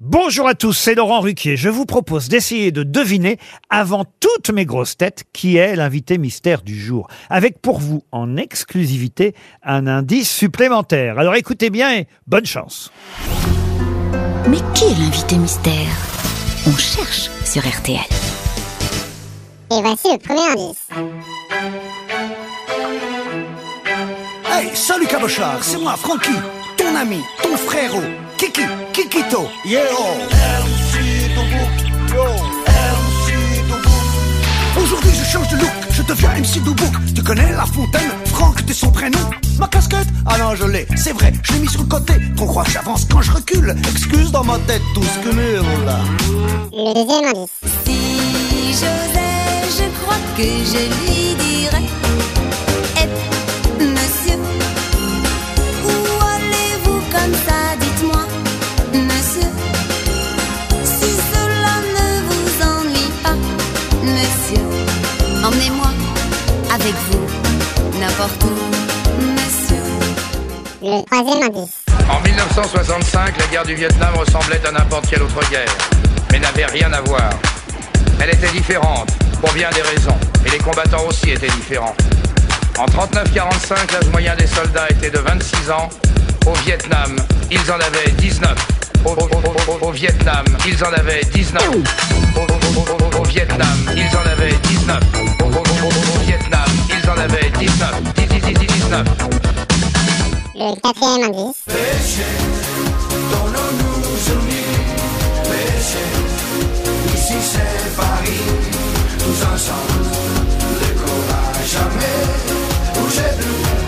Bonjour à tous, c'est Laurent Ruquier. Je vous propose d'essayer de deviner, avant toutes mes grosses têtes, qui est l'invité mystère du jour. Avec pour vous, en exclusivité, un indice supplémentaire. Alors écoutez bien et bonne chance. Mais qui est l'invité mystère? On cherche sur RTL. Et voici le premier indice. Hey, salut Cabochard, c'est moi, Francky, ton ami, ton frérot, Kiki, Kikito, yo Aujourd'hui je change de look, je deviens MC Doubouk Tu connais La Fontaine, Franck, t'es son prénom? Ma casquette? Ah non je l'ai, c'est vrai, je l'ai mis sur le côté. Qu'on croit que j'avance quand je recule. Excuse dans ma tête tout ce que murmure Le deuxième indice. Si j'osais, je crois que je lui dirais Emmenez-moi avec vous, n'importe où, monsieur Le troisième indice. En 1965, la guerre du Vietnam ressemblait à n'importe quelle autre guerre, mais n'avait rien à voir. Elle était différente, pour bien des raisons, et les combattants aussi étaient différents. En 39-45, l'âge moyen des soldats était de 26 ans. Au Vietnam, ils en avaient 19. Au, au- au- au- au Vietnam, ils en avaient 19. Au, au- au- au- au Vietnam, ils en avaient 19. Le quatrième indice. Ici c'est Paris, tous ensemble, le courage jamais. Bouger nous